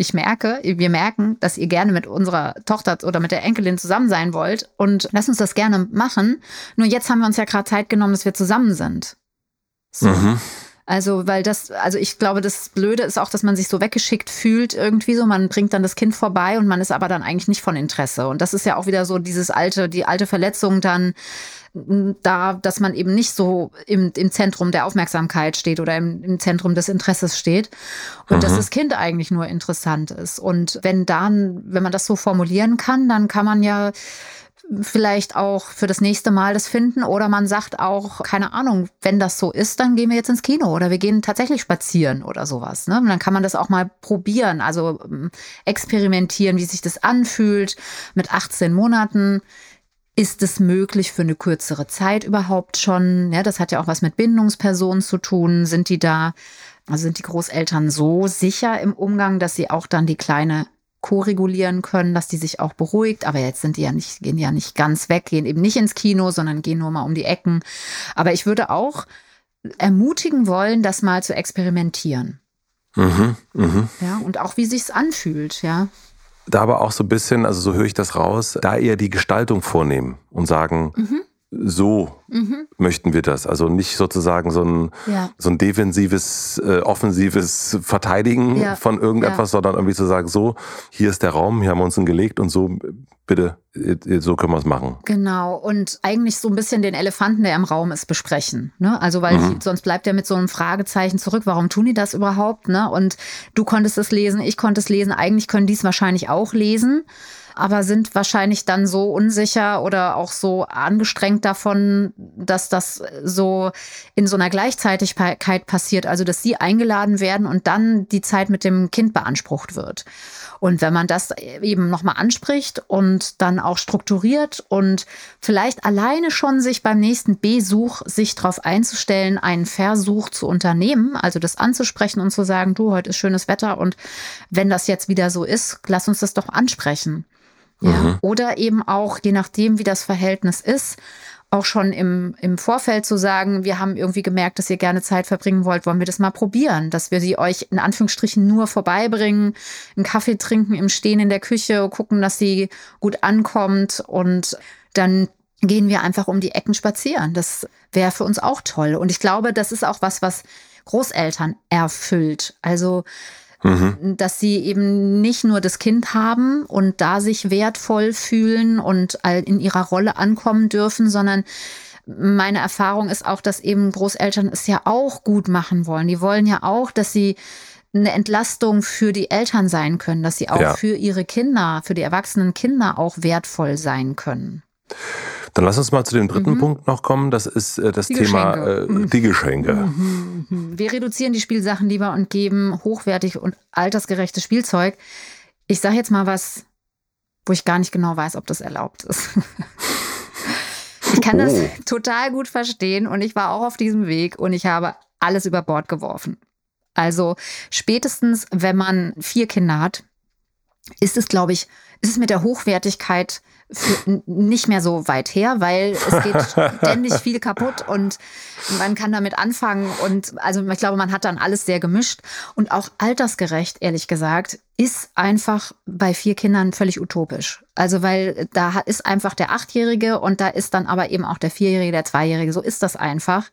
ich merke, wir merken, dass ihr gerne mit unserer Tochter oder mit der Enkelin zusammen sein wollt und lasst uns das gerne machen. Nur jetzt haben wir uns ja gerade Zeit genommen, dass wir zusammen sind. So. Mhm. Also, weil das, also ich glaube, das Blöde ist auch, dass man sich so weggeschickt fühlt irgendwie so. Man bringt dann das Kind vorbei und man ist aber dann eigentlich nicht von Interesse. Und das ist ja auch wieder so dieses alte, die alte Verletzung dann da, dass man eben nicht so im, im Zentrum der Aufmerksamkeit steht oder im, im Zentrum des Interesses steht und mhm. dass das Kind eigentlich nur interessant ist. Und wenn dann, wenn man das so formulieren kann, dann kann man ja vielleicht auch für das nächste Mal das finden oder man sagt auch, keine Ahnung, wenn das so ist, dann gehen wir jetzt ins Kino oder wir gehen tatsächlich spazieren oder sowas. Ne? Und dann kann man das auch mal probieren, also ähm, experimentieren, wie sich das anfühlt. Mit 18 Monaten ist es möglich für eine kürzere Zeit überhaupt schon? Ja, das hat ja auch was mit Bindungspersonen zu tun. Sind die da, also sind die Großeltern so sicher im Umgang, dass sie auch dann die Kleine koregulieren können, dass die sich auch beruhigt. Aber jetzt sind die ja nicht, gehen ja nicht ganz weg, gehen eben nicht ins Kino, sondern gehen nur mal um die Ecken. Aber ich würde auch ermutigen wollen, das mal zu experimentieren. Mhm, mh. Ja, und auch wie sich's anfühlt, ja. Da aber auch so ein bisschen, also so höre ich das raus, da eher die Gestaltung vornehmen und sagen, mhm so mhm. möchten wir das. Also nicht sozusagen so ein, ja. so ein defensives, äh, offensives Verteidigen ja. von irgendetwas, ja. sondern irgendwie zu sagen, so, hier ist der Raum, hier haben wir uns ihn gelegt und so, bitte, so können wir es machen. Genau. Und eigentlich so ein bisschen den Elefanten, der im Raum ist, besprechen. Ne? Also, weil mhm. sonst bleibt er mit so einem Fragezeichen zurück. Warum tun die das überhaupt? Ne? Und du konntest es lesen, ich konnte es lesen. Eigentlich können die es wahrscheinlich auch lesen aber sind wahrscheinlich dann so unsicher oder auch so angestrengt davon, dass das so in so einer Gleichzeitigkeit passiert, also dass sie eingeladen werden und dann die Zeit mit dem Kind beansprucht wird. Und wenn man das eben nochmal anspricht und dann auch strukturiert und vielleicht alleine schon sich beim nächsten Besuch sich darauf einzustellen, einen Versuch zu unternehmen, also das anzusprechen und zu sagen, du, heute ist schönes Wetter und wenn das jetzt wieder so ist, lass uns das doch ansprechen. Ja. Mhm. Oder eben auch, je nachdem, wie das Verhältnis ist, auch schon im, im Vorfeld zu sagen, wir haben irgendwie gemerkt, dass ihr gerne Zeit verbringen wollt, wollen wir das mal probieren, dass wir sie euch in Anführungsstrichen nur vorbeibringen, einen Kaffee trinken im Stehen in der Küche, gucken, dass sie gut ankommt und dann gehen wir einfach um die Ecken spazieren. Das wäre für uns auch toll. Und ich glaube, das ist auch was, was Großeltern erfüllt. Also Mhm. Dass sie eben nicht nur das Kind haben und da sich wertvoll fühlen und in ihrer Rolle ankommen dürfen, sondern meine Erfahrung ist auch, dass eben Großeltern es ja auch gut machen wollen. Die wollen ja auch, dass sie eine Entlastung für die Eltern sein können, dass sie auch ja. für ihre Kinder, für die erwachsenen Kinder auch wertvoll sein können. Dann lass uns mal zu dem dritten mhm. Punkt noch kommen. Das ist äh, das die Thema Geschenke. Äh, die Geschenke. Mhm. mhm. Wir reduzieren die Spielsachen lieber und geben hochwertig und altersgerechtes Spielzeug. Ich sage jetzt mal was, wo ich gar nicht genau weiß, ob das erlaubt ist. ich kann oh. das total gut verstehen und ich war auch auf diesem Weg und ich habe alles über Bord geworfen. Also spätestens, wenn man vier Kinder hat, ist es, glaube ich, ist es mit der Hochwertigkeit nicht mehr so weit her, weil es geht ständig viel kaputt und man kann damit anfangen und also ich glaube, man hat dann alles sehr gemischt und auch altersgerecht, ehrlich gesagt, ist einfach bei vier Kindern völlig utopisch. Also weil da ist einfach der Achtjährige und da ist dann aber eben auch der Vierjährige, der Zweijährige. So ist das einfach.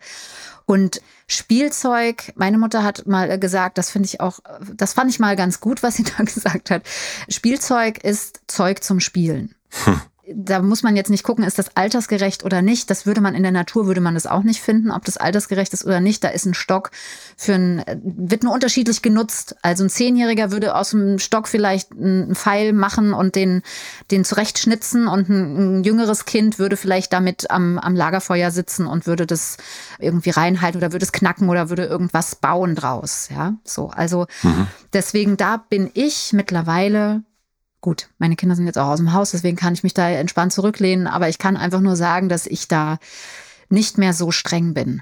Und Spielzeug, meine Mutter hat mal gesagt, das finde ich auch, das fand ich mal ganz gut, was sie da gesagt hat. Spielzeug ist Zeug zum Spielen. Hm da muss man jetzt nicht gucken, ist das altersgerecht oder nicht. Das würde man in der Natur, würde man das auch nicht finden, ob das altersgerecht ist oder nicht. Da ist ein Stock für ein, wird nur unterschiedlich genutzt. Also ein Zehnjähriger würde aus dem Stock vielleicht einen Pfeil machen und den, den zurechtschnitzen und ein, ein jüngeres Kind würde vielleicht damit am, am Lagerfeuer sitzen und würde das irgendwie reinhalten oder würde es knacken oder würde irgendwas bauen draus. Ja, so. Also mhm. deswegen da bin ich mittlerweile Gut, meine Kinder sind jetzt auch aus dem Haus, deswegen kann ich mich da entspannt zurücklehnen, aber ich kann einfach nur sagen, dass ich da nicht mehr so streng bin,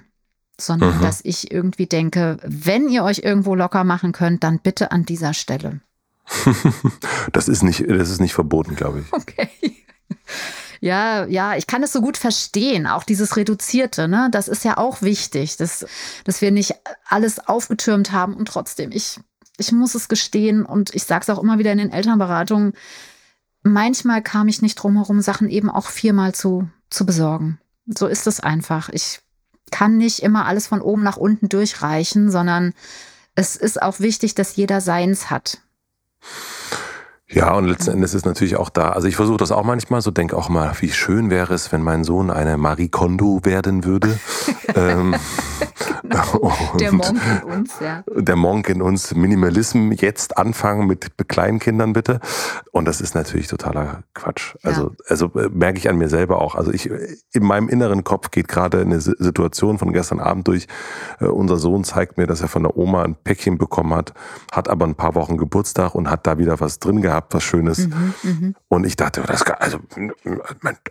sondern mhm. dass ich irgendwie denke, wenn ihr euch irgendwo locker machen könnt, dann bitte an dieser Stelle. das ist nicht, das ist nicht verboten, glaube ich. Okay. Ja, ja, ich kann es so gut verstehen. Auch dieses Reduzierte, ne? Das ist ja auch wichtig, dass, dass wir nicht alles aufgetürmt haben und trotzdem, ich ich muss es gestehen und ich sage es auch immer wieder in den Elternberatungen, manchmal kam ich nicht drum herum, Sachen eben auch viermal zu, zu besorgen. So ist es einfach. Ich kann nicht immer alles von oben nach unten durchreichen, sondern es ist auch wichtig, dass jeder seins hat. Ja, und letzten Endes ist natürlich auch da, also ich versuche das auch manchmal, so denke auch mal, wie schön wäre es, wenn mein Sohn eine Marie Kondo werden würde. ähm, der Monk in uns, ja. Der Monk in uns, Minimalism jetzt anfangen mit Kleinkindern bitte. Und das ist natürlich totaler Quatsch. Also, ja. also äh, merke ich an mir selber auch. Also ich, in meinem inneren Kopf geht gerade eine Situation von gestern Abend durch. Uh, unser Sohn zeigt mir, dass er von der Oma ein Päckchen bekommen hat, hat aber ein paar Wochen Geburtstag und hat da wieder was drin gehabt gehabt, was Schönes. Mhm, mh. Und ich dachte, das also,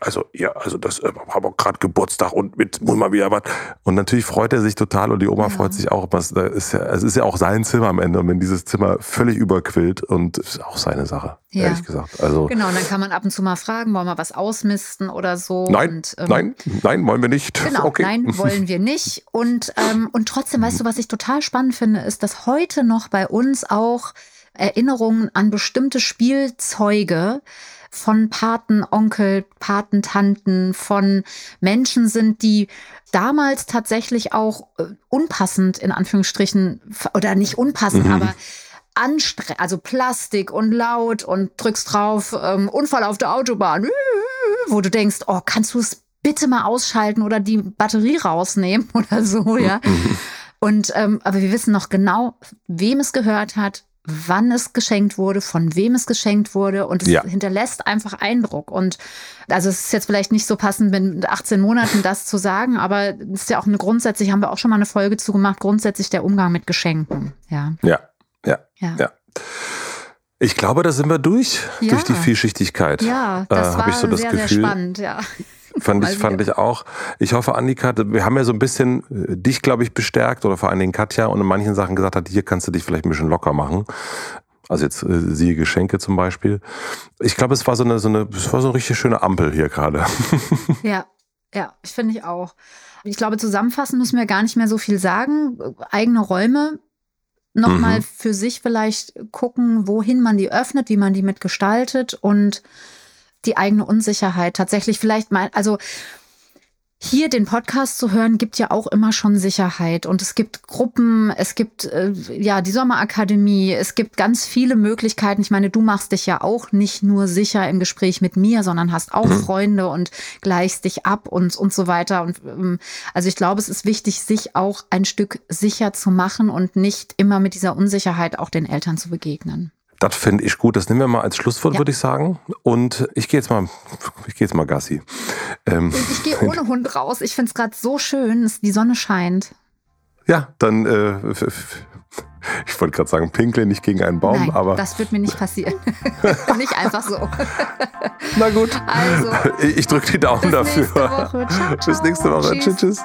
also ja, also das äh, haben wir gerade Geburtstag und mit muss mal wieder was. Und natürlich freut er sich total und die Oma ja. freut sich auch. Was, da ist ja, es ist ja auch sein Zimmer am Ende. Und wenn dieses Zimmer völlig überquillt und ist auch seine Sache, ja. ehrlich gesagt. Also genau, und dann kann man ab und zu mal fragen, wollen wir was ausmisten oder so. Nein, und, ähm, nein, nein, wollen wir nicht. Genau, okay. nein, wollen wir nicht. Und, ähm, und trotzdem, weißt du, was ich total spannend finde, ist, dass heute noch bei uns auch Erinnerungen an bestimmte Spielzeuge von Paten, Onkel, Patentanten, von Menschen sind, die damals tatsächlich auch äh, unpassend in Anführungsstrichen oder nicht unpassend, mhm. aber anstrengend, also Plastik und laut und drückst drauf, ähm, Unfall auf der Autobahn, wo du denkst, oh, kannst du es bitte mal ausschalten oder die Batterie rausnehmen oder so, ja. Und ähm, aber wir wissen noch genau, wem es gehört hat, wann es geschenkt wurde, von wem es geschenkt wurde und es ja. hinterlässt einfach Eindruck. Und also es ist jetzt vielleicht nicht so passend, mit 18 Monaten das zu sagen, aber es ist ja auch eine grundsätzlich, haben wir auch schon mal eine Folge zu gemacht, grundsätzlich der Umgang mit Geschenken. Ja, ja, ja. ja. ja. Ich glaube, da sind wir durch, ja. durch die Vielschichtigkeit. Ja, das äh, war so das sehr, Gefühl. sehr spannend, ja. Fand ich, fand ich auch. Ich hoffe, Annika, wir haben ja so ein bisschen äh, dich, glaube ich, bestärkt oder vor allen Dingen Katja und in manchen Sachen gesagt hat, hier kannst du dich vielleicht ein bisschen locker machen. Also jetzt äh, siehe Geschenke zum Beispiel. Ich glaube, es war so eine, so eine, es war so eine richtig schöne Ampel hier gerade. Ja, ja, ich finde ich auch. Ich glaube, zusammenfassen müssen wir gar nicht mehr so viel sagen. Eigene Räume nochmal mhm. für sich vielleicht gucken, wohin man die öffnet, wie man die mitgestaltet und die eigene Unsicherheit tatsächlich vielleicht mal, also hier den Podcast zu hören, gibt ja auch immer schon Sicherheit. Und es gibt Gruppen, es gibt äh, ja die Sommerakademie, es gibt ganz viele Möglichkeiten. Ich meine, du machst dich ja auch nicht nur sicher im Gespräch mit mir, sondern hast auch mhm. Freunde und gleichst dich ab und, und so weiter. Und ähm, also ich glaube, es ist wichtig, sich auch ein Stück sicher zu machen und nicht immer mit dieser Unsicherheit auch den Eltern zu begegnen. Das finde ich gut. Das nehmen wir mal als Schlusswort, ja. würde ich sagen. Und ich gehe jetzt mal, ich gehe jetzt mal Gassi. Ähm, ich gehe ohne Hund raus. Ich finde es gerade so schön, die Sonne scheint. Ja, dann, äh, ich wollte gerade sagen, pinkle nicht gegen einen Baum, Nein, aber. Das wird mir nicht passieren. nicht einfach so. Na gut. Also. Ich drücke die Daumen bis dafür. Nächste. Ciao, ciao. Bis nächste Woche. tschüss. tschüss.